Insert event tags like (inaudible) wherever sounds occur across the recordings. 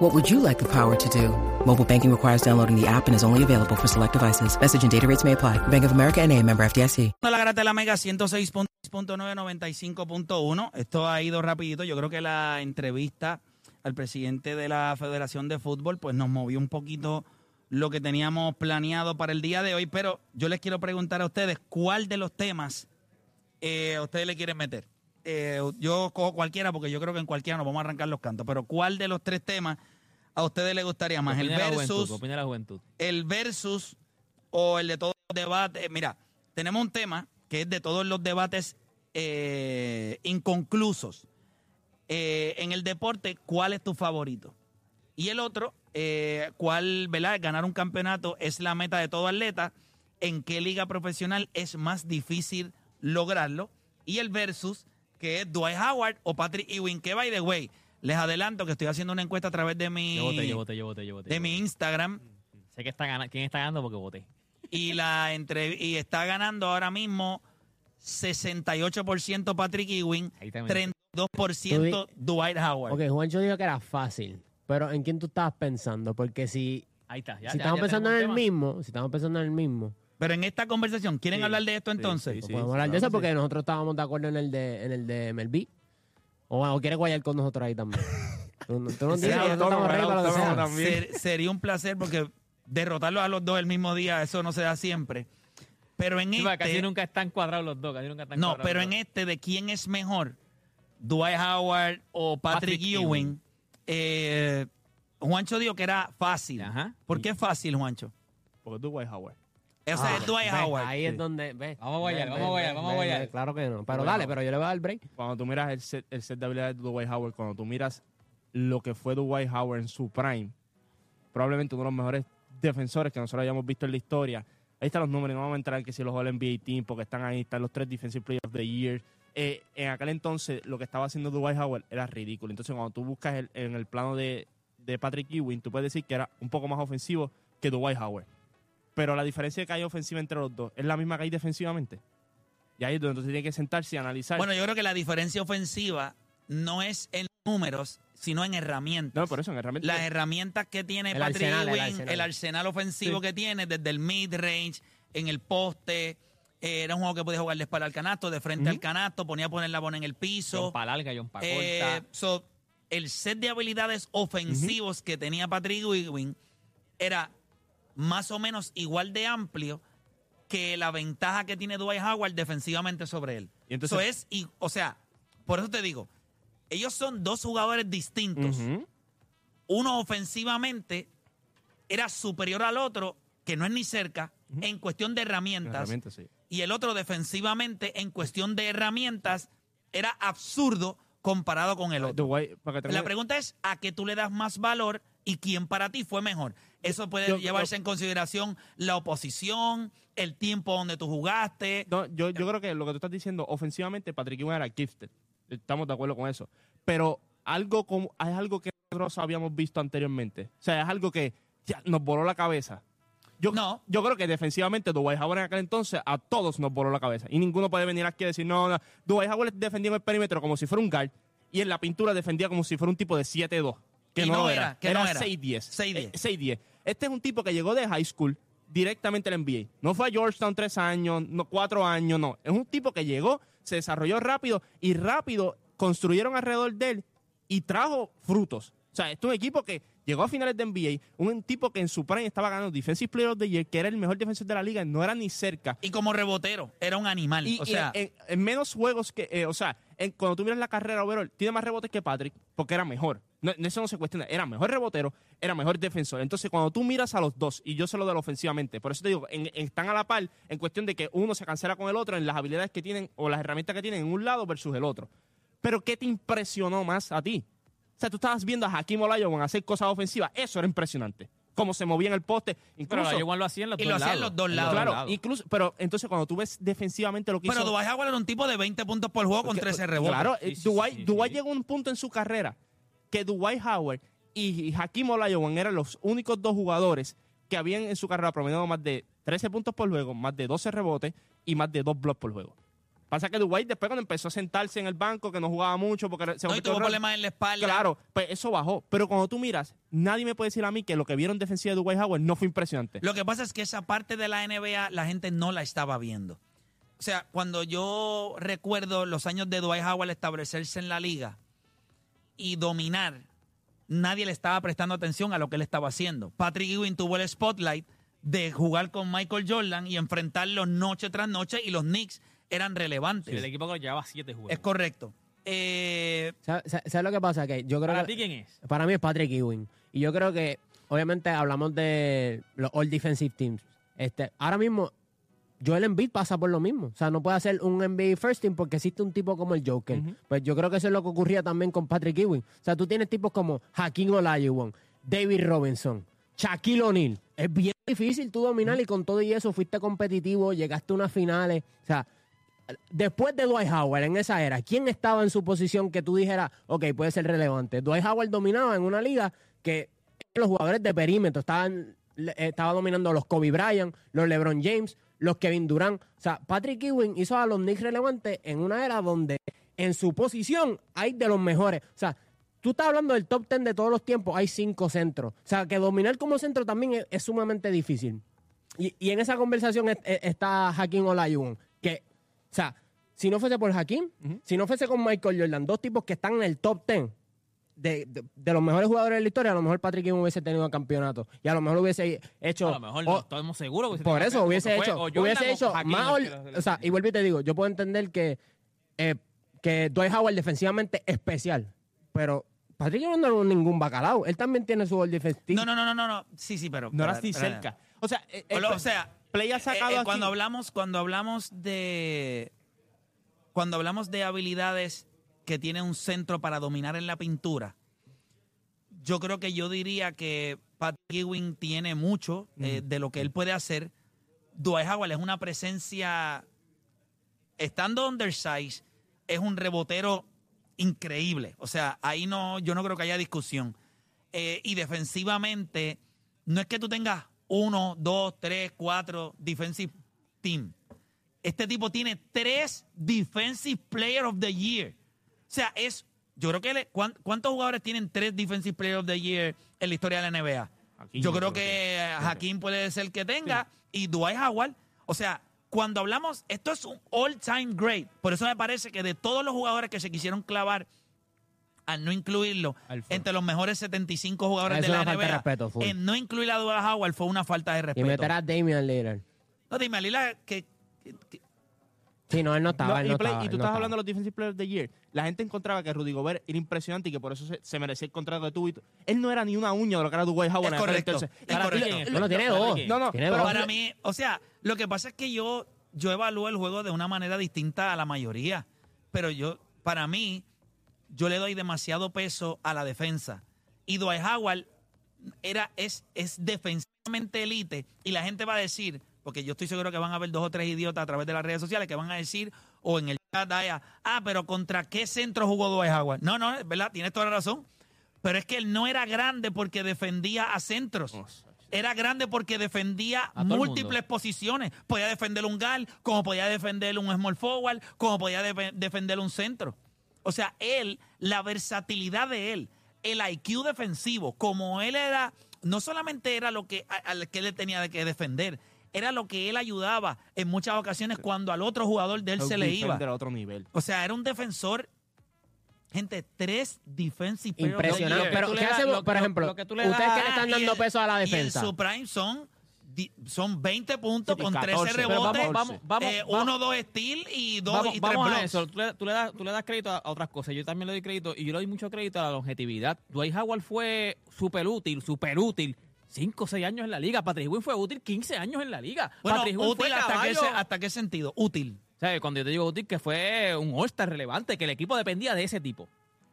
What would you like the power to do? Mobile banking requires downloading the app and is only available for select devices. Message and data rates may apply. Bank of America and a member FDIC. La Grata de la Mega 106.995.1. Esto ha ido rapidito. Yo creo que la entrevista al presidente de la Federación de Fútbol pues nos movió un poquito lo que teníamos planeado para el día de hoy, pero yo les quiero preguntar a ustedes cuál de los temas eh, ustedes le quieren meter. Eh, yo cojo cualquiera porque yo creo que en cualquiera nos vamos a arrancar los cantos, pero ¿cuál de los tres temas a ustedes les gustaría más? ¿El versus, opina la juventud. el versus o el de todos los debates? Mira, tenemos un tema que es de todos los debates eh, inconclusos. Eh, en el deporte, ¿cuál es tu favorito? Y el otro, eh, ¿cuál, verdad? Ganar un campeonato es la meta de todo atleta. ¿En qué liga profesional es más difícil lograrlo? Y el versus, que es Dwight Howard o Patrick Ewing, que by the way, les adelanto que estoy haciendo una encuesta a través de mi, Yo voté, yo voté, yo voté, yo voté. de yo mi voté. Instagram Sé que está ganando, quién está ganando porque voté. y la entre, y está ganando ahora mismo 68% Patrick Ewing, Ahí también. 32% Dwight Howard. Ok, Juancho dijo que era fácil, pero ¿en quién tú estabas pensando? Porque si, Ahí está. Ya, si ya- estamos ya pensando en el tema. mismo, si estamos pensando en el mismo, Pero en esta conversación, ¿quieren Sí, hablar de esto sí, entonces? sí, pues sí. podemos hablar de claro eso que porque nosotros estábamos de acuerdo en el de, en el de Melví. O, o quiere guayar con nosotros ahí también. (laughs) tú, no- tú no Sí, dices, me nosotros gustó, estamos me ready para lo que gustó, sea. me también. Ser- sería un placer porque derrotarlos a los dos el mismo día, eso no se da siempre. Pero en Sí, porque casi este, nunca están cuadrados los dos. Casi nunca están no, cuadrados pero los en dos. este de quién es mejor, Dwight Howard o Patrick, Patrick Ewing, Ewing. eh, Juancho dijo que era fácil. Ajá. ¿Por qué es fácil, Juancho? Porque tú, White Howard. Ese Ah, es Dwight ve, Howard. Ahí es donde, ve. Vamos a guayar, vamos a guayar, vamos a ve, guayar. ve, Claro que no. Pero dale, pero yo le voy a dar el break. Cuando tú miras el set, el set de habilidades de Dwight Howard, cuando tú miras lo que fue Dwight Howard en su prime, probablemente uno de los mejores defensores que nosotros hayamos visto en la historia. Ahí están los números, no vamos a entrar en que si los All NBA Team, porque están ahí, están los tres Defensive Players of the Year. Eh, en aquel entonces, lo que estaba haciendo Dwight Howard era ridículo. Entonces, cuando tú buscas el- en el plano de, de Patrick Ewing, tú puedes decir que era un poco más ofensivo que Dwight Howard. Pero la diferencia que hay ofensiva entre los dos es la misma que hay defensivamente. Y ahí es donde entonces tiene que sentarse y analizar. Bueno, yo creo que la diferencia ofensiva no es en números, sino en herramientas. no, por eso, en realmente. Las herramientas que tiene El Patrick arsenal, el Ewing, el arsenal, arsenal. ofensivo Sí. que tiene, desde el mid-range, en el poste. eh, era un juego que podía jugar de espalda al canasto, de frente al canasto, ponía a poner la bola en el piso. John larga, John Eh, so, el set de habilidades ofensivos que tenía Patrick Ewing era más o menos igual de amplio que la ventaja que tiene Dwight Howard defensivamente sobre él. Y entonces- Eso es, y, o sea, por eso te digo, ellos son dos jugadores distintos. Uno ofensivamente era superior al otro, que no es ni cerca, en cuestión de herramientas. Sí. Y el otro defensivamente, en cuestión de herramientas, era absurdo comparado con el otro. La pregunta es a qué tú le das más valor y quién para ti fue mejor. Eso puede Yo- llevarse yo- en consideración la oposición, el tiempo donde tú jugaste. No, yo, yo creo que lo que tú estás diciendo, ofensivamente, Patrick Ewing era gifted. Estamos de acuerdo con eso. Pero algo como, es algo que nosotros habíamos visto anteriormente. O sea, es algo que ya nos voló la cabeza. Yo, No. yo creo que defensivamente Dwight Howard en aquel entonces a todos nos voló la cabeza. Y ninguno puede venir aquí a decir, no, no, Dwight Howard defendía en el perímetro como si fuera un guard y en la pintura defendía como si fuera un tipo de 7-2. Que no, era, era. que no era. 6-10. 6'10". Eh, 6'10". Este es un tipo que llegó de high school directamente al NBA. No fue a Georgetown tres años, no, cuatro años, no. Es un tipo que llegó, se desarrolló rápido y rápido construyeron alrededor de él y trajo frutos. O sea, este es un equipo que llegó a finales de NBA, un tipo que en su prime estaba ganando Defensive Player of the Year, que era el mejor defensor de la liga, no era ni cerca. Y como rebotero, era un animal. Y, o sea, en, en menos juegos que, eh, o sea, cuando tú miras la carrera overall, tiene más rebotes que Patrick, porque era mejor. No, eso no se cuestiona. Era mejor rebotero, era mejor defensor. Entonces, cuando tú miras a los dos, y yo sé lo de ofensivamente, por eso te digo, están a la par en cuestión de que uno se cancela con el otro en las habilidades que tienen o las herramientas que tienen en un lado versus el otro. Pero, ¿qué te impresionó más a ti? O sea, tú estabas viendo a Hakim Olajuwon hacer cosas ofensivas. Eso era impresionante. Cómo se movía en el poste. Pero Incluso, igual lo hacían los Y dos lo hacían lados. los dos lados. claro, incluso, pero entonces cuando tú ves defensivamente lo que Pero hizo... Dwight Howard era un tipo de 20 puntos por juego con que- 13 rebotes. Claro, Sí, eh, sí, Dwight, sí, Dwight sí. llegó a un punto en su carrera que Dwight Howard y, y Hakim Olajuwon eran los únicos dos jugadores que habían en su carrera promediado más de 13 puntos por juego, más de 12 rebotes y más de 2 blocks por juego. Pasa que Dwight después cuando empezó a sentarse en el banco, que no jugaba mucho porque se No, y tuvo problemas en la espalda. Claro, pues eso bajó. Pero cuando tú miras, nadie me puede decir a mí que lo que vieron defensiva de Dwight Howard no fue impresionante. Lo que pasa es que esa parte de la NBA la gente no la estaba viendo. O sea, cuando yo recuerdo los años de Dwight Howard establecerse en la liga y dominar, nadie le estaba prestando atención a lo que él estaba haciendo. Patrick Ewing tuvo el spotlight de jugar con Michael Jordan y enfrentarlo noche tras noche y los Knicks eran relevantes. Sí, el equipo que llevaba siete juegos. es correcto. Eh, ¿Sabes lo que pasa? Que yo creo ¿Para ti quién es? Para mí es Patrick Ewing. Y yo creo que, obviamente, hablamos de los All Defensive Teams. Este, ahora mismo, Joel Embiid pasa por lo mismo. O sea, no puede hacer un NBA First Team porque existe un tipo como el Joker. Pues yo creo que eso es lo que ocurría también con Patrick Ewing. O sea, tú tienes tipos como Hakeem Olajuwon, David Robinson, Shaquille O'Neal. Es bien difícil tú dominar y con todo y eso fuiste competitivo, llegaste a unas finales. O sea, después de Dwight Howard en esa era, ¿quién estaba en su posición que tú dijeras, ok, puede ser relevante? Dwight Howard dominaba en una liga que los jugadores de perímetro estaban, estaba dominando los Kobe Bryant, los LeBron James, los Kevin Durant. O sea, Patrick Ewing hizo a los Knicks relevantes en una era donde en su posición hay de los mejores. O sea, tú estás hablando del top 10 de todos los tiempos, hay cinco centros. O sea, que dominar como centro también es, sumamente difícil. Y, y en esa conversación es- está Hakim Olajuwon, que, o sea, si no fuese por Hakim, si no fuese con Michael Jordan, dos tipos que están en el top 10 de, de- de los mejores jugadores de la historia, a lo mejor Patrick Ewing hubiese tenido campeonato. Y a lo mejor hubiese hecho... A lo mejor o- no estamos seguros. por eso hubiese fue hecho, hubiese hecho más... o sea, y vuelvo y te digo, yo puedo entender que, eh, que Dwight Howard defensivamente especial, pero Patrick Ewing no era ningún bacalao. Él también tiene su all defensive. no, no, no, no, no, no. Sí, sí, pero. No ni pero- cerca. O sea, eh, O, eh, lo- o sea, Play ha eh, sacado eh, aquí- cuando hablamos, cuando hablamos de cuando hablamos de habilidades que tiene un centro para dominar en la pintura, yo creo que yo diría que Patrick Ewing tiene mucho eh, de lo que él puede hacer. Dwight Howard es una presencia, estando undersized, es un rebotero increíble. O sea, ahí no, yo no creo que haya discusión. Eh, y defensivamente, no es que tú tengas uno, dos, tres, cuatro defensive team. Este tipo tiene tres Defensive Player of the Year. O sea, es. Yo creo que. le- ¿cuán- ¿Cuántos jugadores tienen tres Defensive Player of the Year en la historia de la NBA? Yo creo que Hakim puede ser el que tenga. Y Dwight Howard. O sea, cuando hablamos. Esto es un all-time great. Por eso me parece que de todos los jugadores que se quisieron clavar al no incluirlo entre los mejores 75 jugadores Es de la una falta de NBA, respeto, en no incluir a Dwight Howard fue una falta de Y respeto. meter a Damian Lillard. No, dime, Alila, que, que- que- Sí, no, él no No, estaba. él y, no Play, estaba, y él tú no estás estaba. hablando de los Defensive Players of the Year. La gente encontraba que Rudy Gobert era impresionante y que por eso se, se merecía el contrato y tú- Él no era ni una uña de lo que era Dwight Howard. Es en aquel correcto, entonces. es Para- correcto. y- Bueno, tiene No, dos. No, no, Tiene pero dos. para mí, o sea, lo que pasa es que yo, yo evalúo el juego de una manera distinta a la mayoría. Pero yo, para mí, yo le doy demasiado peso a la defensa. Y Dwight Howard era, es, es defensivamente elite. Y la gente va a decir, porque yo estoy seguro que van a haber dos o tres idiotas a través de las redes sociales que van a decir, o en el chat, allá, ah, pero ¿contra qué centro jugó Dwight Howard? No, no, es verdad, tienes toda la razón. Pero es que él no era grande porque defendía a centros. Era grande porque defendía múltiples posiciones. Podía defender un guard, como podía defender un small forward, como podía defe- defender un centro. O sea, él, la versatilidad de él, el IQ defensivo, como él era, no solamente era lo que, al que él tenía que defender, era lo que él ayudaba en muchas ocasiones cuando al otro jugador de él se le iba. Otro nivel. O sea, era un defensor, gente, tres defensive Impresionante. Pero, le ¿qué lo- por lo- ejemplo? lo que tú le ustedes das- que le están y dando el- peso a la Y defensa. en su prime son, son 20 puntos Sí, con 13 14. Pero Pero rebotes, vamos, vamos, vamos, eh, vamos- uno, dos steal y dos Vamos, y tres blocks. eso. Tú le, tú le das, tú le das crédito a, otras cosas. Yo también le doy crédito y yo le doy mucho crédito a la longevidad. Dwight Howard fue súper útil, súper útil. 5 o 6 años en la liga. Patrick Ewing fue útil 15 años en la liga. Bueno, Patrick fue hasta qué, hasta qué sentido, útil. ¿Sabes? Cuando yo te digo útil, que fue un All-Star relevante, que el equipo dependía de ese tipo.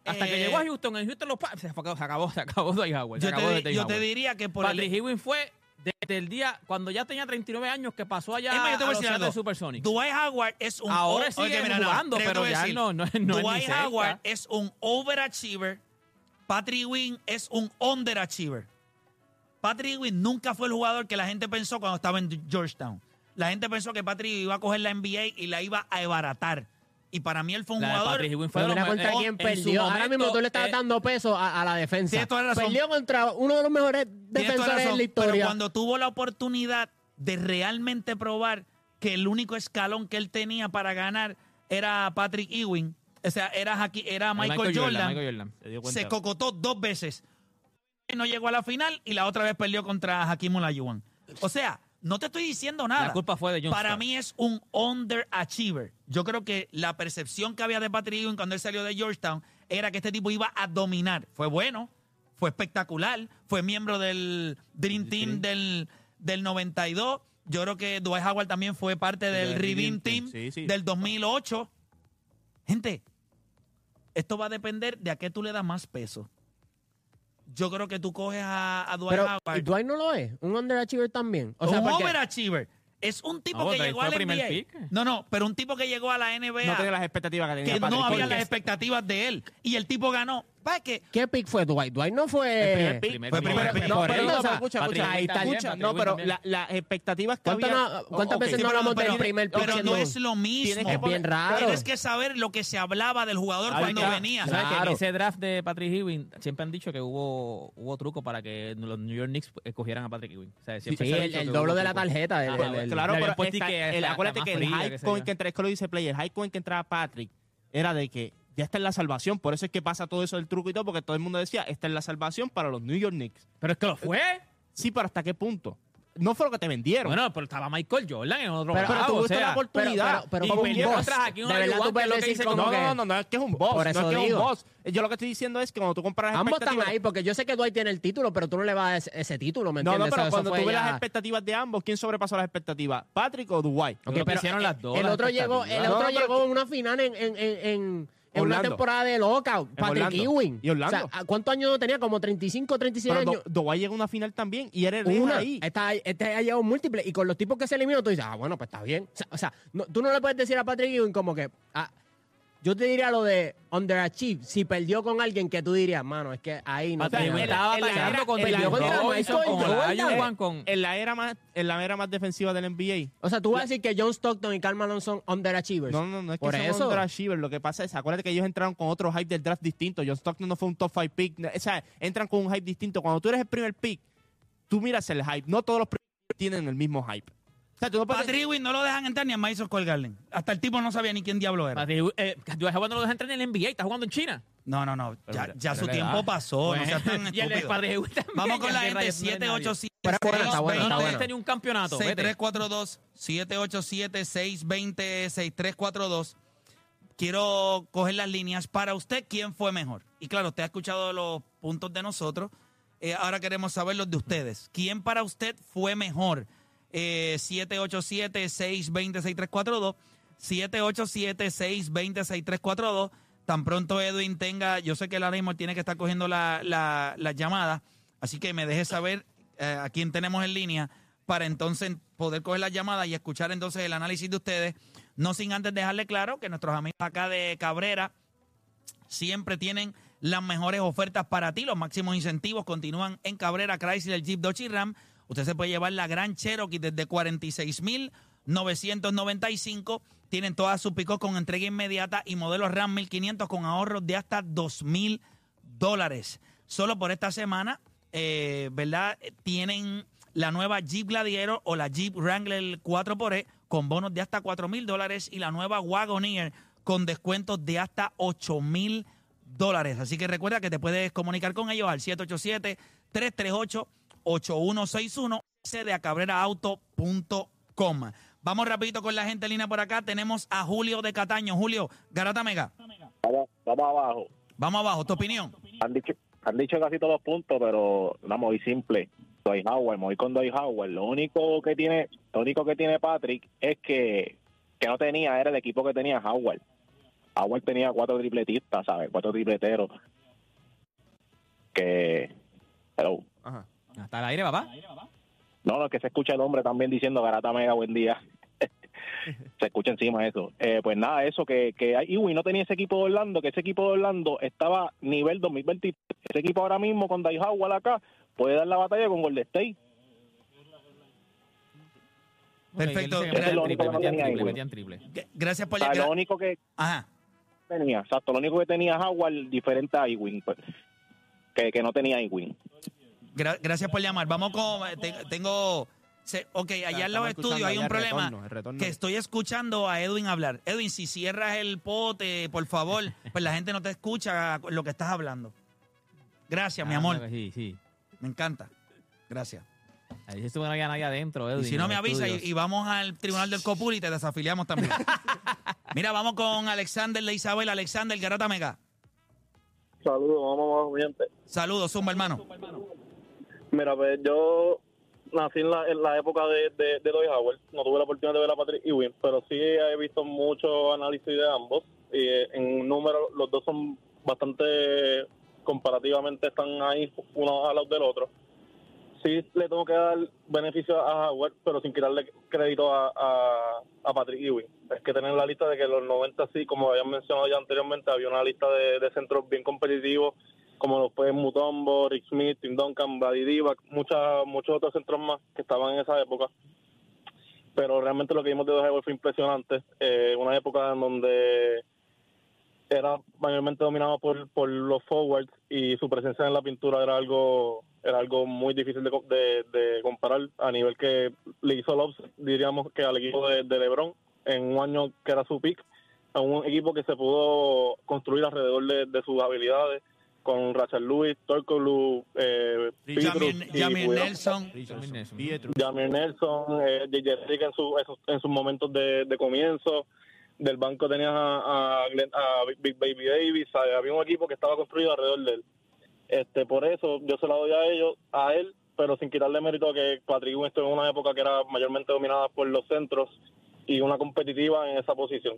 Hasta que eh, llegó a Houston, en Houston los se acabó, se acabó, Dwight Howard. se Yo, acabó te, yo te diría que por Patrick el, Ewing fue desde el día cuando ya tenía 39 años que pasó allá Es más, yo te voy a decir algo. Seattle Supersonics. Dwight Howard es un Ahora o- sigue oye, mira, no, jugando, pero ya decir, no- no es- no Dwight. Howard es un overachiever. Patrick Ewing es un underachiever. Patrick Ewing nunca fue el jugador que la gente pensó cuando estaba en Georgetown. La gente pensó que Patrick iba a coger la NBA y la iba a desbaratar. Y para mí él fue un La de jugador Patrick fue Pero de los contra quién. Ahora mismo tú le estás eh, dando peso a, a la defensa. Tienes toda la razón. Perdió contra uno de los mejores defensores en la historia. Pero cuando tuvo la oportunidad de realmente probar que el único escalón que él tenía para ganar era Patrick Ewing, o sea, era, Haki- era Michael, Jordan, Michael Jordan, se dio se cocotó dos veces. No llegó a la final y la otra vez perdió contra Hakim Olajuwon. O sea, no te estoy diciendo nada. La culpa fue de John Para mí es un underachiever. Yo creo que la percepción que había de Patrick Ewing cuando él salió de Georgetown era que este tipo iba a dominar. Fue bueno, fue espectacular, fue miembro del Dream Team del, del 92. Yo creo que Dwight Howard también fue parte del Redeem Team Team, sí, sí. del 2008. Gente, esto va a depender de a qué tú le das más peso. Yo creo que tú coges a, a Dwight Pero Howard. ¿y Dwight no lo es. Un underachiever también. O sea, un porque- overachiever. Es un tipo No, que Dwight llegó fue a la primer NBA. pick. No, no, pero un tipo que llegó a la NBA No tenía las expectativas que tenía que Patrick no había Ewing. las expectativas de él. Y el tipo ganó. ¿Para qué? ¿Qué pick fue Dwight? Dwight no fue. primer pick. Primer Fue pick. primer Pero- pick. No, pero no, escucha, escucha. Escucha, no, la- las expectativas que ¿Cuántas había... no- cuántas veces no hablamos del primer pick Pero no es lo mismo. Tienes que Es bien raro. Tienes que saber lo que se hablaba del jugador cuando venía. ¿Sabes que Claro. en ese draft de Patrick Ewing siempre han dicho que hubo hubo truco para que los New York Knicks escogieran a Patrick Ewing? O sea, siempre Sí, el, el doble de la tarjeta. el- Ah, el- el- Claro, pero esta- que el- acuérdate que el yo. el que entra, es que lo dice Play, el el que entraba Patrick era de que ya está en la salvación, por eso es que pasa todo eso del truco y todo, porque todo el mundo decía, esta es la salvación para los New York Knicks. Pero es que lo fue. Sí, pero ¿hasta qué punto? No fue lo que te vendieron. Bueno, pero estaba Michael Jordan en otro Pero- pero tuviste o sea, la oportunidad. pero- pero Y como un boss. contra- aquí De verdad tú puedes decir como No, no, que- no, no, no es que es un boss. Por no eso es que es un boss. Yo lo que estoy diciendo es que cuando tú compras las Ambos están ahí porque yo sé que Dwight tiene el título, pero tú no le vas a ese, ese título, ¿me No, entiendes? no, pero Eso- eso cuando tú ves ya- las expectativas de ambos, ¿quién sobrepasó las expectativas? ¿Patrick o Dwight? Que pero hicieron el- las dos, El otro llegó, el otro No, no, llegó pero- en una final en, en, en una Orlando. temporada de lockout. Patrick Orlando. Ewing. Y Orlando. O sea, ¿a ¿cuántos años tenía? Como 35, 36 Pero años. Do- llegó a una final también y era el Una. ahí. Esta, este ha llegado múltiple. Y con los tipos que se eliminó, tú dices, ah, bueno, pues está bien. O sea, o sea, no- tú no le puedes decir a Patrick Ewing como que. ah, yo te diría lo de underachieve. Si perdió con alguien que tú dirías, mano, es que ahí no te- estaba en la batallando era- contra Michael Jordan. Con... En la más, en la era más defensiva del NBA. O sea, tú vas a decir que John Stockton y Karl Malone son underachievers. No, no, no es que Por son eso. underachievers. Lo que pasa es, acuérdate que ellos entraron con otro hype del draft distinto. John Stockton no fue un top 5 pick. O sea, entran con un hype distinto. Cuando tú eres el primer pick, tú miras el hype. No todos los primeros tienen el mismo hype. O sea, tú no puedes... Patrick Ewing no lo dejan entrar ni a Madison Square Garden. Hasta el tipo no sabía ni quién diablo era. Patrick Ewing, eh, Dwight Howard no lo deja entrar en el NBA, está jugando en China. No, no, no. Pero Ya, mira, ya pero su le tiempo da. pasó. No seas tan (laughs) y el de estúpido. Patrick Ewing también, Vamos con la ¿qué gente. rayos no es nadie? 787 Pero bueno, está bueno, está No bueno. tenía un campeonato. vete. 6342 787 620 6342 Quiero coger las líneas. Para usted, ¿quién fue mejor? Y claro, usted ha escuchado los puntos de nosotros. Eh, ahora queremos saber los de ustedes. ¿Quién para usted fue mejor? Eh, 787-620-6342. 787-620-6342. Tan pronto Edwin tenga, yo sé que el mismo tiene que estar cogiendo la, la, la llamada, así que me deje saber eh, a quién tenemos en línea para entonces poder coger la llamada y escuchar entonces el análisis de ustedes. No sin antes dejarle claro que nuestros amigos acá de Cabrera siempre tienen las mejores ofertas para ti. Los máximos incentivos continúan en Cabrera, Chrysler, Jeep, Dodge y Ram. Usted se puede llevar la Gran Cherokee desde 46,995. Tienen todas sus picos con entrega inmediata y modelos Ram 1500 con ahorros de hasta 2,000 dólares. Solo por esta semana, eh, ¿verdad? Tienen la nueva Jeep Gladiator o la Jeep Wrangler 4xE con bonos de hasta 4 mil dólares y la nueva Wagoneer con descuentos de hasta 8 mil dólares. Así que recuerda que te puedes comunicar con ellos al 787-338-8161 de acabreraauto.com. Vamos rapidito con la gente en línea por acá. Tenemos a Julio de Cataño. Julio, Garata Mega. Vamos, vamos abajo. Vamos abajo, tu opinión. Han dicho, han dicho casi todos los puntos, pero una muy simple. Dwight Howard, voy con Dwight Howard. Lo único que tiene, lo único que tiene Patrick es que, que no tenía era el equipo que tenía Howard. Howard tenía cuatro tripletistas, ¿sabes? Cuatro tripleteros. Que. Hello. Ajá. Hasta el aire, papá. No, no, que se escucha el hombre también diciendo Garata Mega, buen día. (laughs) se escucha encima eso. Eh, pues nada, eso que, que Iwi no tenía ese equipo de Orlando, que ese equipo de Orlando estaba nivel 2023. Ese equipo ahora mismo con Dai Howard acá puede dar la batalla con Golden State. Perfecto. Es metían triple, triple, triple. Gracias por O sea, gra- lo único que Ajá. tenía, exacto, lo único que tenía Howard diferente a Ewing, pues, que, que no tenía Ewing. Gra- gracias por llamar. Vamos con. te- tengo. se- ok, allá al lado del Estamos estudio hay un problema retorno, el retorno. que estoy escuchando a Edwin hablar. Edwin, si cierras el pote, por favor, (laughs) pues la gente no te escucha lo que estás hablando. Gracias, mi Ah, amor. Sí, sí. Me encanta. Gracias. Ahí se estuvo nadie ahí adentro, Y Edwin, si no en me los avisa y, estudios. y vamos al tribunal del Copul y te desafiliamos también. (laughs) Mira, vamos con Alexander de Isabel. Alexander Garata Mega. Saludos, vamos, mi gente. Saludos, Zumba, hermano. Mira, pues yo nací en la, en la época de, de, de Howard. No tuve la oportunidad de ver a Patrick Ewing, pero sí he visto mucho análisis de ambos. Y eh, en número, los dos son bastante comparativamente están ahí uno al lado del otro. Sí le tengo que dar beneficio a Howard, pero sin quitarle crédito a, a, a Patrick Ewing. Es que tener la lista de que los 90 sí, como habían mencionado ya anteriormente, había una lista de, de centros bien competitivos, como los fue Mutombo, Rick Smith, Tim Duncan, Brady Divac, muchas, muchos otros centros más que estaban en esa época. Pero realmente lo que vimos de Howard fue impresionante. Eh, una época en donde era mayormente dominado por, por los forwards y su presencia en la pintura era algo era algo muy difícil de, de, comparar a nivel que le hizo Lobs, diríamos que al equipo de, LeBron en un año que era su pick, a un equipo que se pudo construir alrededor de, de sus habilidades con Rachel Lewis, Torkoglu, eh, Jamir, Nelson. Jamir Nelson. Pietro. Jamir Nelson, eh, JJ Redick en, su, en sus- en sus momentos de, de comienzo. Del banco tenías a, a, Glenn- a Big Baby Davis. ¿sabes? Había un equipo que estaba construido alrededor de él. Este, por eso yo se la doy a ellos, a él, pero sin quitarle mérito a que Patrick Ewing estuvo en una época que era mayormente dominada por los centros y una competitiva en esa posición.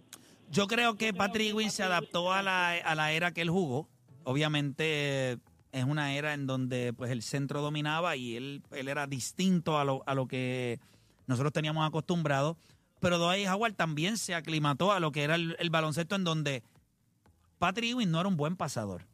Yo creo que Patrick Ewing se adaptó a la, a la era que él jugó. Obviamente es una era en donde pues el centro dominaba y él, él era distinto a lo, a lo que nosotros teníamos acostumbrado. Pero Dwight Howard también se aclimató a lo que era el, el baloncesto en donde Patrick Ewing no era un buen pasador.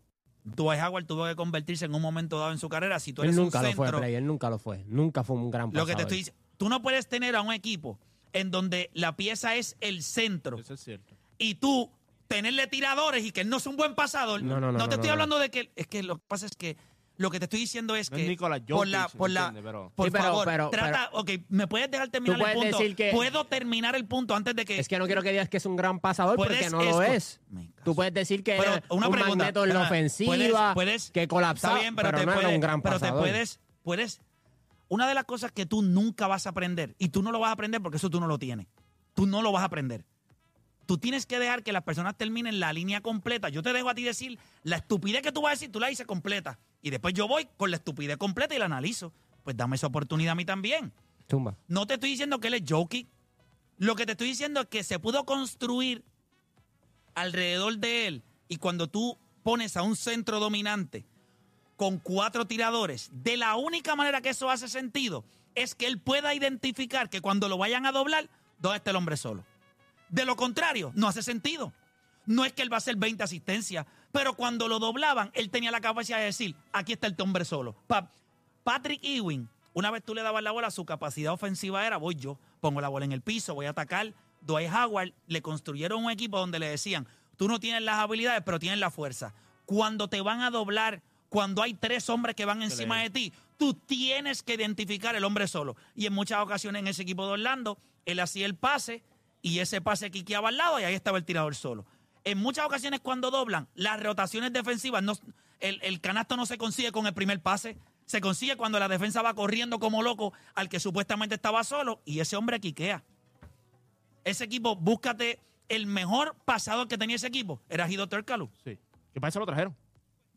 Dwight Howard tuvo que convertirse en un momento dado en su carrera. Si tú Él eres un nunca lo fue, centro, Play, él nunca lo fue. Nunca fue un gran lo que te pasador. estoy diciendo, tú no puedes tener a un equipo en donde la pieza es el centro Eso es cierto. y tú tenerle tiradores y que él no es un buen pasador. No, no, no, te no, estoy no, hablando de que es que lo que pasa es que lo que te estoy diciendo es No que es Nikola por la Jokic, por la. Pero- por Sí, pero- favor, pero- trata, ok, me puedes dejar terminar el puedes punto. decir que- Puedo terminar el punto antes de que Es que no quiero que digas que es un gran pasador porque no lo es. Tú puedes decir que Pero una un pregunta, magneto en la ofensiva, puedes- puedes- que colapsaba, Está bien, pero, pero, te no puedes, era un gran pero pasador. te puedes puedes una de las cosas que tú nunca vas a aprender y tú no lo vas a aprender porque eso tú no lo tienes. Tú no lo vas a aprender. Tú tienes que dejar que las personas terminen la línea completa. Yo te dejo a ti decir la estupidez que tú vas a decir, tú la dices completa. Y después yo voy con la estupidez completa y la analizo. Pues dame esa oportunidad a mí también. Zumba. No te estoy diciendo que él es Jokic. Lo que te estoy diciendo es que se pudo construir alrededor de él. Y cuando tú pones a un centro dominante con cuatro tiradores, de la única manera que eso hace sentido es que él pueda identificar que cuando lo vayan a doblar, ¿dónde está el hombre solo? De lo contrario, no hace sentido. No es que él va a hacer 20 asistencias, pero cuando lo doblaban, él tenía la capacidad de decir, aquí está el hombre solo. Pa- Patrick Ewing, una vez tú le dabas la bola, su capacidad ofensiva era, voy yo, pongo la bola en el piso, voy a atacar. Dwight Howard le construyeron un equipo donde le decían, tú no tienes las habilidades, pero tienes la fuerza. Cuando te van a doblar, cuando hay tres hombres que van encima de ti, tú tienes que identificar el hombre solo. Y en muchas ocasiones en ese equipo de Orlando, él hacía el pase y ese pase quiqueaba al lado y ahí estaba el tirador solo. En muchas ocasiones cuando doblan, las rotaciones defensivas, no, el, el canasto no se consigue con el primer pase, se consigue cuando la defensa va corriendo como loco al que supuestamente estaba solo y ese hombre quiquea. Ese equipo, búscate el mejor pasador que tenía ese equipo, era Gido Tercalu. Sí. ¿Qué pasa? Lo trajeron.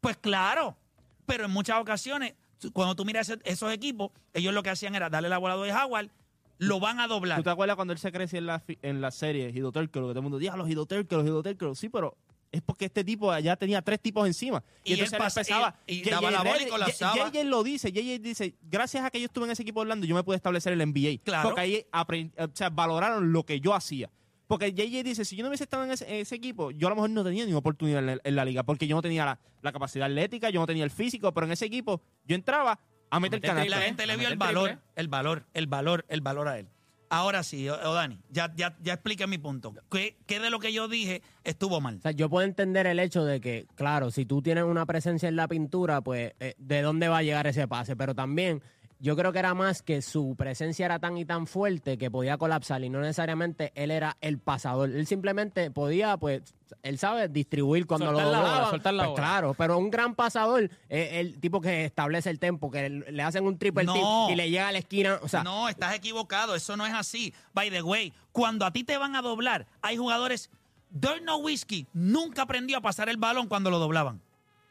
Pues claro, pero en muchas ocasiones, cuando tú miras esos equipos, ellos lo que hacían era darle la bola a Howard lo van a ¿Tú doblar. te acuerdas cuando él se crece en la, en la serie Hido Turkle, que todo el mundo decía los Hido Turkle, los Hido Turkle"? Sí, pero es porque este tipo ya tenía tres tipos encima. Y entonces él pasa- empezaba. y- y daba la bola y colapsaba. JJ lo dice, JJ dice, gracias a que yo estuve en ese equipo de Orlando, yo me pude establecer el NBA. Claro. Porque ahí o sea, valoraron lo que yo hacía. Porque JJ dice, si yo no hubiese estado en ese, en ese equipo, yo a lo mejor no tenía ni oportunidad en la, en la liga, porque yo no tenía la, la capacidad atlética, yo no tenía el físico, pero en ese equipo yo entraba a meter meter Y canasta. la gente le vio el valor, triple. el valor, el valor, el valor a él. Ahora sí, o- Odani, ya, ya, ya expliqué mi punto. ¿Qué, ¿Qué de lo que yo dije estuvo mal? O sea, yo puedo entender el hecho de que, claro, si tú tienes una presencia en la pintura, pues eh, de dónde va a llegar ese pase. Pero también yo creo que era más que su presencia era tan y tan fuerte que podía colapsar y no necesariamente él era el pasador. Él simplemente podía, pues, él sabe distribuir cuando Soltar lo la bola, doblaban. soltar la Pues bola. claro, pero un gran pasador es el tipo que establece el tempo, que le hacen un triple No. tip y le llega a la esquina. O sea, no, estás equivocado. Eso no es así. By the way, cuando a ti te van a doblar, hay jugadores. Dirk Nowitzki nunca aprendió a pasar el balón cuando lo doblaban.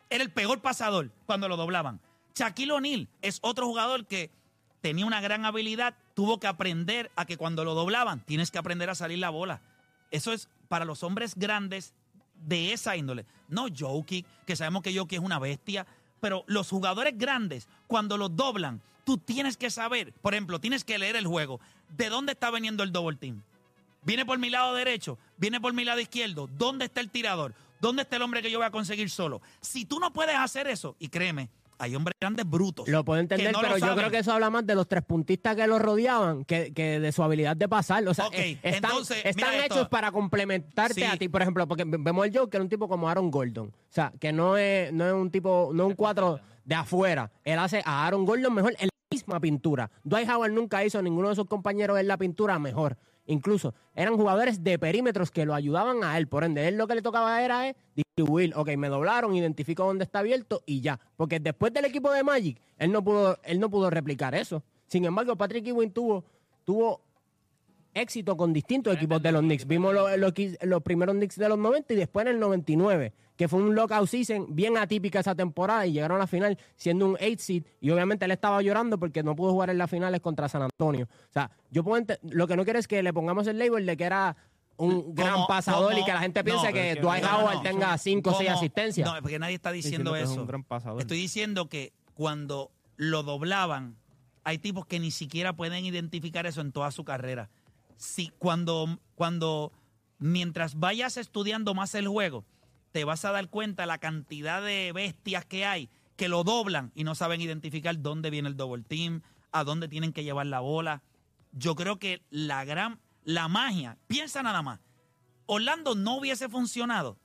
Era el peor pasador cuando lo doblaban. Shaquille O'Neal es otro jugador que tenía una gran habilidad, tuvo que aprender a que cuando lo doblaban tienes que aprender a salir la bola. Eso es para los hombres grandes de esa índole. No Jokic, que sabemos que Jokic es una bestia, pero los jugadores grandes, cuando los doblan, tú tienes que saber, por ejemplo, tienes que leer el juego. ¿De dónde está viniendo el double team? ¿Viene por mi lado derecho? ¿Viene por mi lado izquierdo? ¿Dónde está el tirador? ¿Dónde está el hombre que yo voy a conseguir solo? Si tú no puedes hacer eso, y créeme, hay hombres grandes brutos. Lo puedo entender, no pero yo saben. creo que eso habla más de los tres puntistas que lo rodeaban que, que de su habilidad de pasar. O sea, eh, están, entonces, están esto. hechos para complementarte Sí. a ti. Por ejemplo, porque vemos el era un tipo como Aaron Gordon. O sea, que no es, no es un tipo, no es un cuatro de afuera. Él hace a Aaron Gordon mejor en la misma pintura. Dwight Howard nunca hizo a ninguno de sus compañeros en la pintura mejor. Incluso eran jugadores de perímetros que lo ayudaban a él. Por ende, él lo que le tocaba era eh, distribuir. Ok, me doblaron, identifico dónde está abierto y ya. Porque después del equipo de Magic, él no pudo, él no pudo replicar eso. Sin embargo, Patrick Ewing tuvo, tuvo éxito con distintos equipos de los Knicks. Vimos los primeros Knicks de los 90 y después en el 99, que fue un lockout season bien atípica esa temporada y llegaron a la final siendo un 8 seed y obviamente él estaba llorando porque no pudo jugar en las finales contra San Antonio. O sea, yo puedo lo que no quiero es que le pongamos el label de que era un gran pasador como- y que la gente piense no, que Dwight no, Howard no. tenga 5 o 6 ¿Cómo? asistencias. No, porque nadie está diciendo, Diciendo que es eso. un gran pasador. Estoy diciendo que cuando lo doblaban, hay tipos que ni siquiera pueden identificar eso en toda su carrera. Si cuando, cuando mientras vayas estudiando más el juego, te vas a dar cuenta la cantidad de bestias que hay que lo doblan y no saben identificar dónde viene el double team, a dónde tienen que llevar la bola. Yo creo que la gran, la magia, piensa nada más, Orlando no hubiese funcionado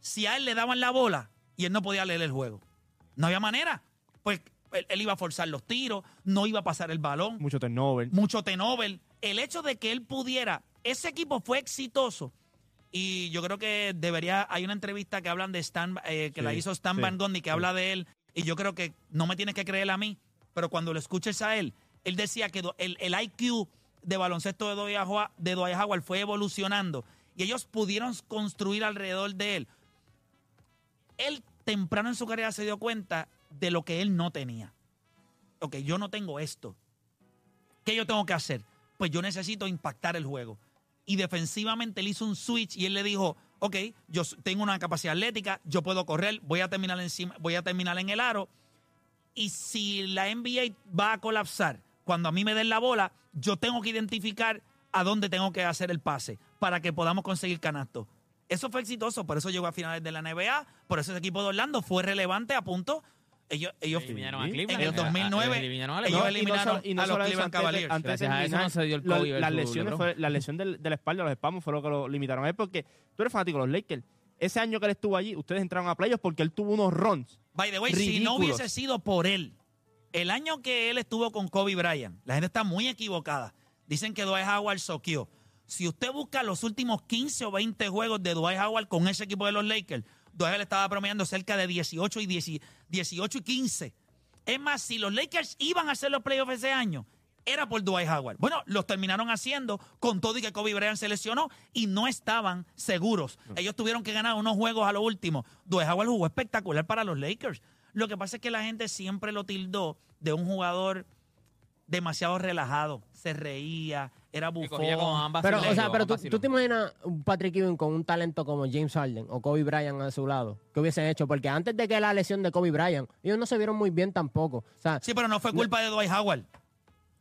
si a él le daban la bola y él no podía leer el juego. No había manera. Pues él, él iba a forzar los tiros, no iba a pasar el balón, Mucho turnover. mucho tenovel. El hecho de que él pudiera, ese equipo fue exitoso. Y yo creo que debería, hay una entrevista que hablan de Stan, eh, que la hizo Stan sí, Van Gundy, que sí. habla de él. Y yo creo que no me tienes que creer a mí, pero cuando lo escuches a él, él decía que el, el IQ de baloncesto de Howard- de fue evolucionando y ellos pudieron construir alrededor de él. Él temprano en su carrera se dio cuenta de lo que él no tenía. Ok, yo no tengo esto. ¿Qué yo tengo que hacer? Pues yo necesito impactar el juego. Y defensivamente él hizo un switch y él le dijo, ok, yo tengo una capacidad atlética, yo puedo correr, voy a terminar encima, voy a terminar en el aro. Y si la NBA va a colapsar cuando a mí me den la bola, yo tengo que identificar a dónde tengo que hacer el pase para que podamos conseguir canasto. Eso fue exitoso, por eso llegó a finales de la NBA, por eso ese equipo de Orlando fue relevante a punto. Ellos, ellos Eliminaron a. Cleveland. en el Ah, 2009 eliminaron a ellos y no eliminaron solo- y no a los Cleveland antes Cavaliers. antes de Gracias a eso no se dio el lo- COVID las su lesiones LeBron. fue, la lesión del- de la espalda, los espasmos fue lo que lo limitaron a él porque tú eres fanático de los Lakers. Ese año que él estuvo allí, ustedes entraron a playoffs porque él tuvo unos runs. By the way, si no hubiese sido por él, el año que él estuvo con Kobe Bryant, la gente está muy equivocada. Dicen que Dwight Howard soqueó. Si usted busca los últimos 15 o 20 juegos de Dwight Howard con ese equipo de los Lakers, Howard estaba promediando cerca de 18 y 10 18 y 15. Es más, si los Lakers iban a hacer los playoffs ese año, era por Dwight Howard. Bueno, los terminaron haciendo con todo y que Kobe Bryant se lesionó y no estaban seguros. Ellos tuvieron que ganar unos juegos a lo último. Dwight Howard jugó espectacular para los Lakers. Lo que pasa es que la gente siempre lo tildó de un jugador demasiado relajado, se reía, era Que bufón. cogía con ambas Pero, o sea, pero tú, tú te imaginas un Patrick Ewing con un talento como James Harden o Kobe Bryant a su lado. ¿Qué hubiesen hecho? Porque antes de que la lesión de Kobe Bryant, ellos no se vieron muy bien tampoco. O sea, Sí, pero no fue culpa de Dwight Howard.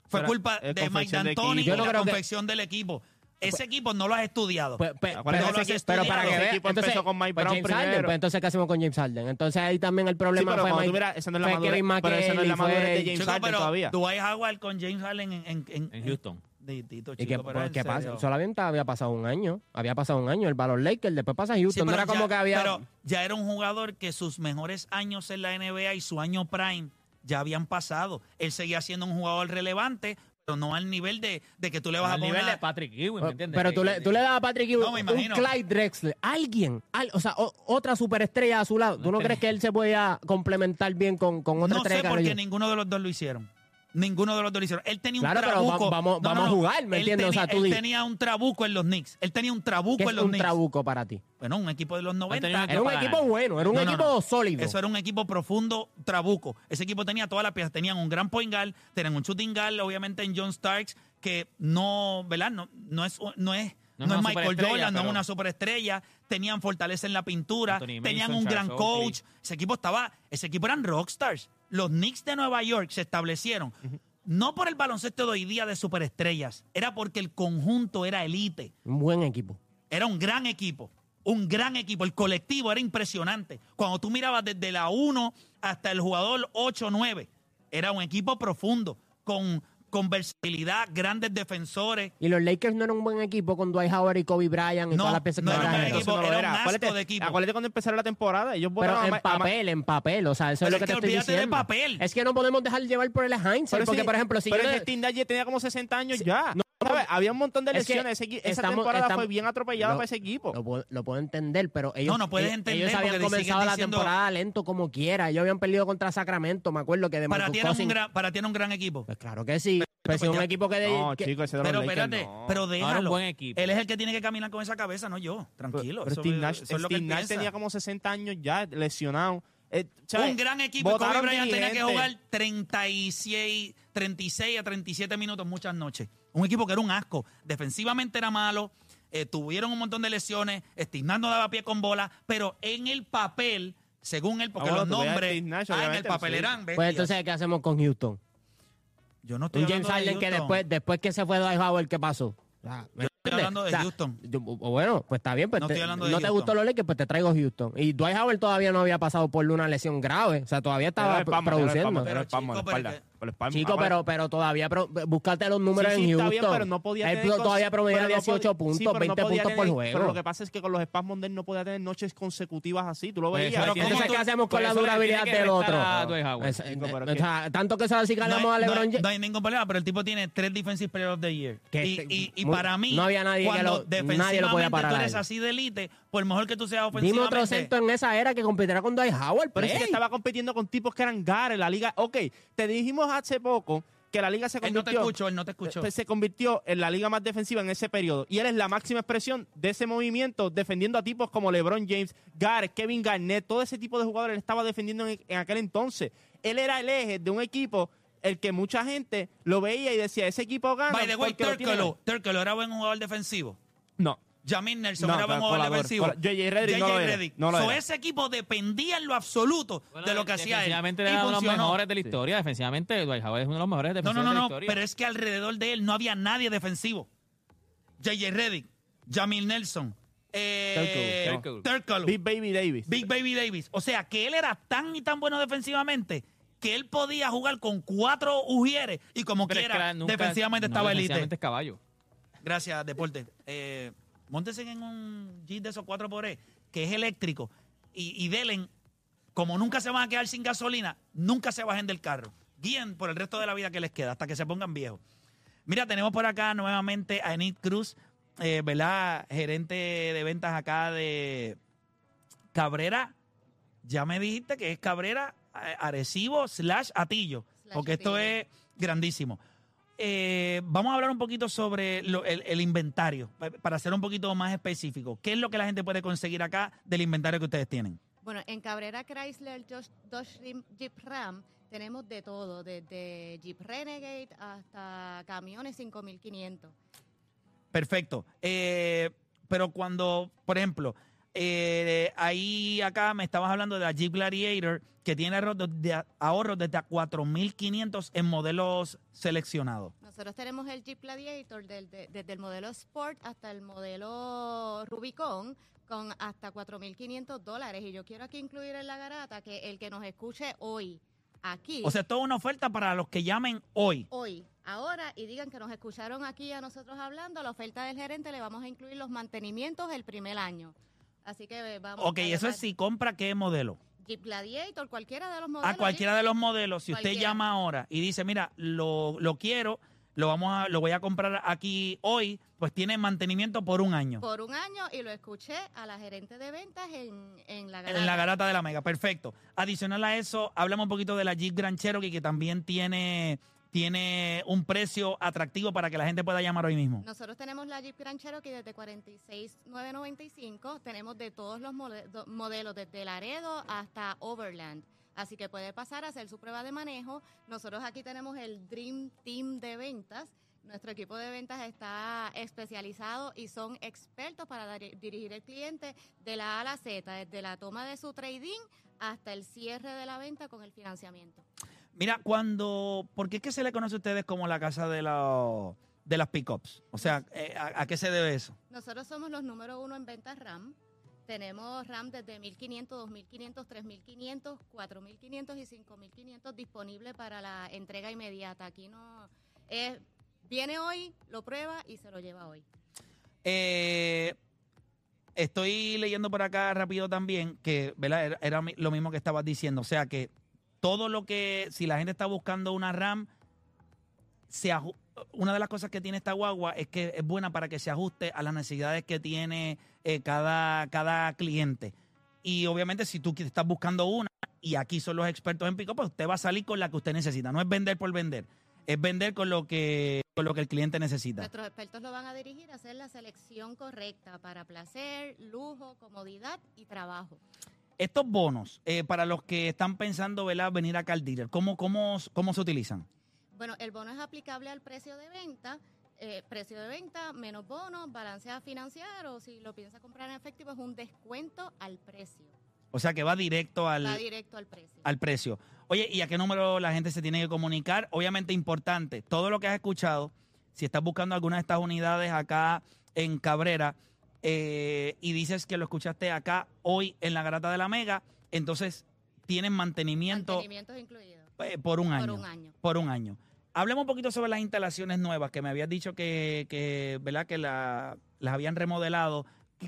Fue Pero culpa de Mike D'Antoni y no la que- confección del equipo. Ese equipo no lo has estudiado. pues, pues, pero, que ese ese equipo- pero para que ese veas, equipo entonces, empezó con Mike pues Brown James Harden, primero. pues entonces ¿qué hacemos con James Harden? Entonces ahí también el Sí, problema pero fue tú Mike- miras, esa no es la madurez, pero esa no es la madurez de James Chico, Harden todavía. Dwight Howard con James Harden en, en, en- En Houston. ¿Y chico, pero en qué serio. pasa? Solamente había pasado un año. Había pasado un año. El valor Lakers, después pasa Houston. Sí, no como ya- que había... Pero ya era un jugador que sus mejores años en la NBA y su año prime ya habían pasado. Él seguía siendo un jugador relevante, pero no al nivel de, de que tú le vas a Al poner... nivel de a- Patrick Ewing, ¿me entiendes? Pero Que- tú le, que- tú le das a Patrick Ewing No, un. Clyde Drexler, alguien, al- o sea, o- otra superestrella a su lado. ¿Tú no que- crees que él se pueda complementar bien con, con otra No sé estrella? por qué Carolina? ninguno de los dos lo hicieron. Ninguno de los dos lo hicieron. Él tenía un Claro, pero trabuco. va- vamos- No, no, vamos a no. jugar, ¿me Él entiendes? O tenía- sea, tú él di- tenía un trabuco en los Knicks. Él tenía un trabuco ¿Qué en es los un Knicks. trabuco para ti? Bueno, un equipo de los 90. tenía Era un para equipo ganar. bueno, era un No, no, equipo no. sólido. Eso era un equipo profundo, trabuco. Ese equipo tenía todas las piezas. Tenían un gran point guard, tenían un shooting guard, obviamente en John Starks, que no, ¿verdad? No, no es, no es, No no es una Michael superestrella, Jordan, no es pero- una superestrella. Tenían fortaleza en la pintura, Anthony tenían Mason, un gran Charles Oakley. coach. Ese equipo estaba, ese equipo eran rockstars. Los Knicks de Nueva York se establecieron. No por el baloncesto de hoy día de superestrellas, era porque el conjunto era elite. Un buen equipo. Era un gran equipo, un gran equipo. El colectivo era impresionante. Cuando tú mirabas desde la 1 hasta el jugador 8-9, era un equipo profundo, con, con versatilidad, grandes defensores. Y los Lakers no eran un buen equipo con Dwight Howard y Kobe Bryant y No, todas las piezas no que era un buen trajeron. equipo, no era un asco Acuérdate- de equipo. Acuérdate cuando empezara la temporada, ellos Pero en a Ma- a papel, en papel, o sea, eso Pero es lo que es que te estoy olvídate de diciendo. papel. Es que no podemos dejar llevar por el Pero porque sí, por ejemplo, si pero yo Nash tenía como 60 años ya. no, ¿Sabes? Había un montón de Es que lesiones. Ese equi- esa estamos- temporada estamos- fue bien atropellada lo- para ese equipo. Lo puedo, lo puedo entender, pero ellos, No, no puedes entender ellos habían comenzado la diciendo- temporada lento como quiera. Ellos habían perdido contra Sacramento, me acuerdo que de Para ti, era un gran, para ti era un gran equipo. Pues claro que sí. Pero si es pues un ya- equipo que... de- no, que- chicos, ese de los Pero Lakers, espérate, no. pero era un déjalo. buen equipo. Él es el que tiene que caminar con esa cabeza, no yo. Tranquilo. Pero eso, Steve Nash, eso es lo que Steve él Nash piensa. tenía como 60 años ya, lesionado. Eh. Un gran equipo. Kobe Bryant tenía que jugar 36, 36 a 37 minutos muchas noches. Un equipo que era un asco. Defensivamente era malo. eh, tuvieron un montón de lesiones. Steve Nash no daba pie con bola. Pero en el papel, según él, porque Ah, bueno, los nombres Nash, ah, en el papel eran Pues entonces, ¿qué hacemos con Houston? Yo no estoy Un James hablando de Harden que después, después que se fue Dwight Howard, ¿qué pasó? Ah, ¿me Yo estoy hablando de O sea, Houston. yo- bueno, pues está bien. Pues No te- estoy hablando de no te gustó los Lakers, pues te traigo Houston. Y Dwight Howard todavía no había pasado por una lesión grave. O sea, todavía estaba el produciendo. pero espalda, que-. Chico, Aparte- pero, pero todavía, pro, búscate los números Sí, sí, en está Houston. bien, pero no podía Él tener cos- todavía promedia pero no 18 podía- puntos, sí, pero no 20 podía puntos por juego. Pero lo que pasa es que con los espasmos de él no podía tener noches consecutivas así. Tú lo Pues veías. Pero le tiene Entonces, ¿cómo ¿qué hacemos con la durabilidad que del otro? a. Es- Chico, pero o que- sea, tanto que se lo No acicalamos a hay, no LeBron James. no hay ningún problema, pero el tipo tiene tres Defensive Player of the Year. Que y, este- y- y muy- para mí, no había nadie que cuando lo- nadie lo podía parar tú a eres así de elite, por mejor que tú seas Dime ofensivamente... otro centro en esa era que compitiera con Dwight Howard. Pero es que estaba compitiendo con tipos que eran gar en la liga. Ok, te dijimos hace poco que la liga se Él no te convirtió, escuchó, él no te escuchó. se convirtió en la liga más defensiva en ese periodo. Y él es la máxima expresión de ese movimiento, defendiendo a tipos como LeBron James, Gar, Kevin Garnett, todo ese tipo de jugadores él estaba defendiendo en, en aquel entonces. Él era el eje de un equipo el que mucha gente lo veía y decía, ese equipo gana. By the way, porque lo tiene". Turkoglu, Turkoglu era buen jugador defensivo. No. Jamin Nelson No, era buen jugador defensivo. J.J. Redick no lo era, Redick. no lo So, era. ese equipo dependía en lo absoluto Bueno, de lo que hacía él. Defensivamente era uno de los mejores de la historia. Defensivamente, Dwight Howard es uno de los mejores No, defensores no, no, de la no, historia. pero es que alrededor de él no había nadie defensivo. J.J. Reddick, Jamil Nelson, eh. Turkoglu, Big Baby Davis. Big Baby Davis. O sea, que él era tan y tan bueno defensivamente que él podía jugar con cuatro ujieres y como Pero es que quiera, era- nunca- defensivamente no, estaba defensivamente elite. es caballo. Gracias, Deporte. Eh, móntese en un Jeep de esos 4 por E, que es eléctrico, y, y delen, como nunca se van a quedar sin gasolina, nunca se bajen del carro. Guíen por el resto de la vida que les queda, hasta que se pongan viejos. Mira, tenemos por acá nuevamente a Enid Cruz, eh, ¿verdad? Gerente de ventas acá de Cabrera. Ya me dijiste que es Cabrera eh, Arecibo slash Atillo, porque esto es grandísimo. Eh, vamos a hablar un poquito sobre lo- el, el inventario, pa- para ser un poquito más específico. ¿Qué es lo que la gente puede conseguir acá del inventario que ustedes tienen? Bueno, en Cabrera Chrysler Dodge Jeep Ram Tenemos de todo, desde Jeep Renegade hasta camiones 5500. Perfecto. Eh, pero cuando, por ejemplo, eh, ahí acá me estabas hablando de la Jeep Gladiator que tiene ahorros de, ahorros desde a 4.500 en modelos seleccionados. Nosotros tenemos el Jeep Gladiator del- de- desde el modelo Sport hasta el modelo Rubicon con hasta 4.500 dólares. Y yo quiero aquí incluir en la garata que el que nos escuche hoy, aquí, O sea, esto es una oferta para los que llamen hoy. hoy, ahora, y digan que nos escucharon aquí a nosotros hablando, la oferta del gerente le vamos a incluir los mantenimientos el primer año. Así que vamos Ok, a eso es si compra qué modelo. Jeep Gladiator, cualquiera de los modelos. A cualquiera de los modelos, si usted llama ahora y dice, mira, lo, lo quiero, lo vamos a, lo voy a comprar aquí hoy, pues tiene mantenimiento por un año. Por un año y lo escuché a la gerente de ventas en, en la En la garata de la Mega, perfecto. Adicional a eso, hablamos un poquito de la Jeep Grand Cherokee, que también tiene, tiene un precio atractivo para que la gente pueda llamar hoy mismo. Nosotros tenemos la Jeep Grand Cherokee desde 46,995. Tenemos de todos los modelos, desde Laredo hasta Overland. Así que puede pasar a hacer su prueba de manejo. Nosotros aquí tenemos el Dream Team de ventas. Nuestro equipo de ventas está especializado y son expertos para dar- dirigir el cliente de la A a la Z, desde la toma de su trading hasta el cierre de la venta con el financiamiento. Mira, cuando, ¿por qué es que se le conoce a ustedes como la casa de, los de las pickups? O sea, eh, ¿a, a qué se debe eso? Nosotros somos los número uno en ventas RAM. Tenemos RAM desde 1500, 2500, 3500, 4500 y 5500 disponibles para la entrega inmediata. Aquí no es viene hoy, lo prueba y se lo lleva hoy. Eh, estoy leyendo por acá rápido también que ¿verdad? Era, lo mismo que estabas diciendo. O sea que todo lo que, si la gente está buscando una RAM, una de las cosas que tiene esta guagua es que es buena para que se ajuste a las necesidades que tiene eh, cada, cada cliente. Y obviamente si tú estás buscando una y aquí son los expertos en pico, pues usted va a salir con la que usted necesita. No es vender por vender, es vender con lo que, con lo que el cliente necesita. Nuestros expertos lo van a dirigir a hacer la selección correcta para placer, lujo, comodidad y trabajo. Estos bonos, eh, para los que están pensando ¿verdad? venir acá al dealer, ¿cómo, cómo, ¿cómo se utilizan? Bueno, el bono es aplicable al precio de venta. eh, precio de venta menos bono, balance a financiar o si lo piensa comprar en efectivo es un descuento al precio. O sea que va directo al, Va directo al precio. al precio. Oye, ¿y a qué número la gente se tiene que comunicar? Obviamente importante, todo lo que has escuchado, si estás buscando alguna de estas unidades acá en Cabrera eh, y dices que lo escuchaste acá hoy en la Garata de la Mega, entonces tienen mantenimiento, Mantenimientos incluidos. eh, por un año. Por un año. por un año. Hablemos un poquito sobre las instalaciones nuevas que me habías dicho que, que ¿verdad? Que la- las habían remodelado.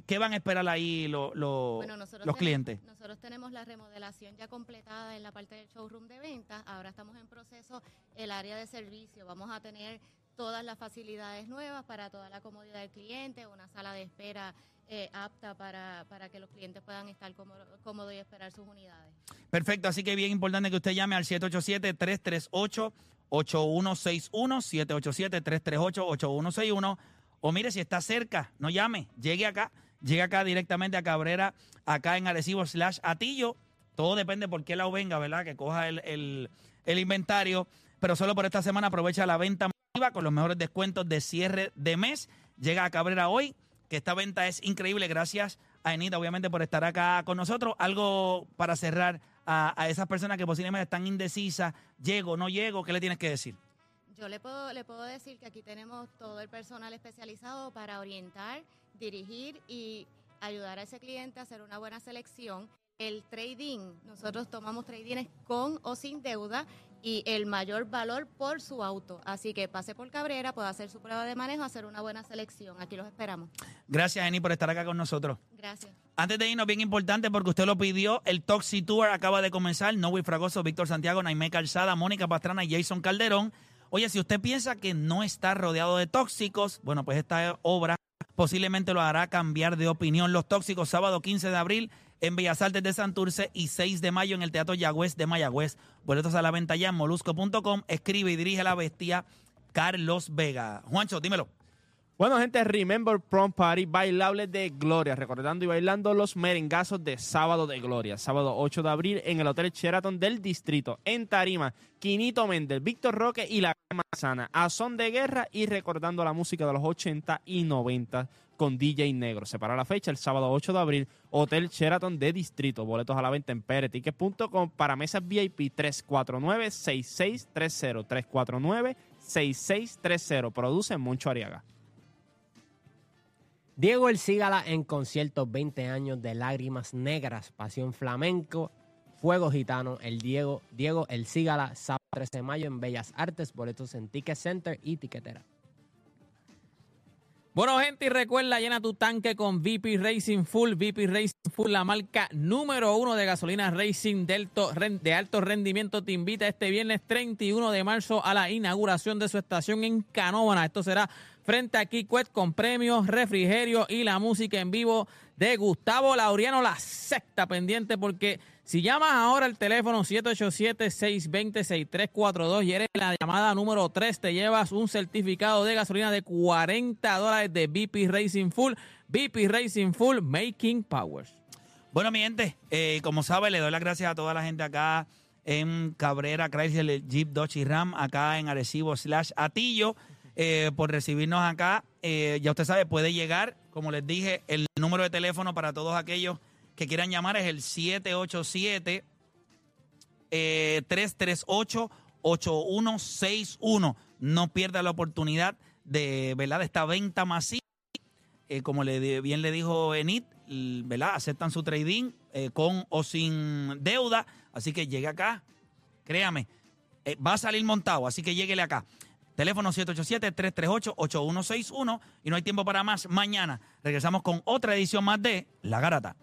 ¿Qué, van a esperar ahí lo- lo- Bueno, nosotros los tenemos- clientes? Nosotros tenemos la remodelación ya completada en la parte del showroom de ventas. Ahora estamos en proceso el área de servicio. Vamos a tener todas las facilidades nuevas para toda la comodidad del cliente, una sala de espera eh, apta para, para que los clientes puedan estar cómodo- cómodos y esperar sus unidades. Perfecto, así que bien importante que usted llame al 787-338-8161, 787-338-8161, o mire, si está cerca, no llame, llegue acá, llegue acá directamente a Cabrera, acá en Arecibo slash Atillo, todo depende por qué lado venga, ¿verdad? Que coja el, el- el inventario, pero solo por esta semana aprovecha la venta con los mejores descuentos de cierre de mes, llega a Cabrera hoy, que esta venta es increíble, gracias a Enita, obviamente, por estar acá con nosotros. Algo para cerrar a, a esas personas que posiblemente están indecisas, llego, no llego, ¿qué le tienes que decir? Yo le puedo, le puedo decir que aquí tenemos todo el personal especializado para orientar, dirigir y ayudar a ese cliente a hacer una buena selección. El trading, nosotros tomamos tradings con o sin deuda y el mayor valor por su auto. Así que pase por Cabrera, pueda hacer su prueba de manejo, hacer una buena selección. Aquí los esperamos. Gracias, Eni, por estar acá con nosotros. Gracias. Antes de irnos, bien importante, porque usted lo pidió, el Toxi Tour acaba de comenzar. Noel Fragoso, Víctor Santiago, Naime Calzada, Mónica Pastrana y Jason Calderón. Oye, si usted piensa que no está rodeado de tóxicos, bueno, pues esta obra posiblemente lo hará cambiar de opinión. Los tóxicos, sábado 15 de abril en Bellas Artes de Santurce y 6 de mayo en el Teatro Yagüez de Mayagüez. Boletos a la venta ya en molusco.com. Escribe y dirige la bestia Carlos Vega. Juancho, dímelo. Bueno, gente, Remember Prom Party, bailable de Gloria, recordando y bailando los merengazos de Sábado de Gloria, sábado 8 de abril en el Hotel Sheraton del Distrito, en Tarima, Quinito Méndez, Víctor Roque y La Manzana, a son de guerra y recordando la música de los 80 y 90 con DJ Negro. Se para la fecha el sábado 8 de abril, Hotel Sheraton de Distrito, boletos a la venta en peretickets.com para mesas VIP 349-6630, 349-6630, produce Moncho Ariaga. Diego El Cígala en concierto 20 años de lágrimas negras, pasión flamenco, fuego gitano. El Diego, Diego El Cígala, sábado 13 de mayo en Bellas Artes, boletos en Ticket Center y Tiquetera. Bueno, gente, y recuerda, llena tu tanque con VP Racing Full. VP Racing Full, la marca número uno de gasolina Racing Delto, de alto rendimiento, te invita este viernes 31 de marzo a la inauguración de su estación en Canóvana. Esto será frente a Kikwet con premios, refrigerio y la música en vivo de Gustavo Laureano, la secta pendiente, porque si llamas ahora al teléfono 787-620-6342 y eres la llamada número 3, te llevas un certificado de gasolina de 40 dólares de BP Racing Full. BP Racing Full, Making Powers. Bueno, mi gente, eh, como sabe, le doy las gracias a toda la gente acá en Cabrera, Chrysler, Jeep, Dodge y Ram, acá en Arecibo slash Atillo, eh, por recibirnos acá. Eh, ya usted sabe, puede llegar, como les dije, el número de teléfono para todos aquellos que quieran llamar es el 787 338 8161. No pierda la oportunidad de, ¿verdad? de esta venta masiva. Eh, como le, bien le dijo Enid, ¿verdad? Aceptan su trading eh, con o sin deuda. Así que llegue acá. Créame, eh, va a salir montado, así que lléguele acá. Teléfono 787-338-8161 y no hay tiempo para más. Mañana regresamos con otra edición más de La Garata.